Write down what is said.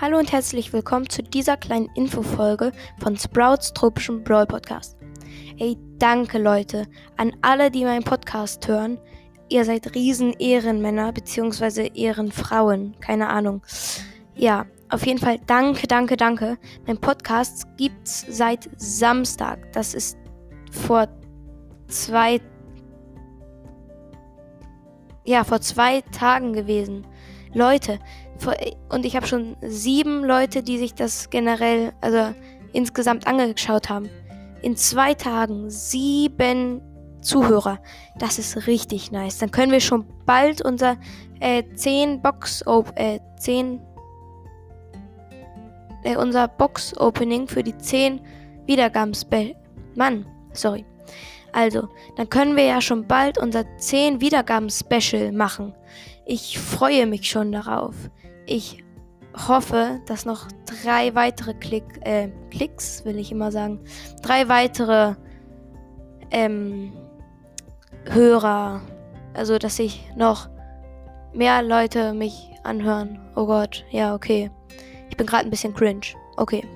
Hallo und herzlich willkommen zu dieser kleinen Infofolge von Sprouts tropischem Brawl Podcast. Ey, danke Leute an alle, die meinen Podcast hören. Ihr seid riesen Ehrenmänner bzw. Ehrenfrauen, keine Ahnung. Ja, auf jeden Fall danke, danke, danke. Mein Podcast gibt's seit Samstag. Das ist vor zwei ja, vor zwei Tagen gewesen. Leute, und ich habe schon sieben Leute, die sich das generell, also insgesamt angeschaut haben. In zwei Tagen sieben Zuhörer. Das ist richtig nice. Dann können wir schon bald unser äh, 10 Box äh, 10 äh, unser Box Opening für die 10 Wiedergaben Mann, sorry. Also, dann können wir ja schon bald unser 10 Wiedergaben Special machen. Ich freue mich schon darauf. Ich hoffe, dass noch drei weitere Klick, äh, Klicks, will ich immer sagen, drei weitere ähm, Hörer, also dass sich noch mehr Leute mich anhören. Oh Gott, ja, okay. Ich bin gerade ein bisschen cringe. Okay.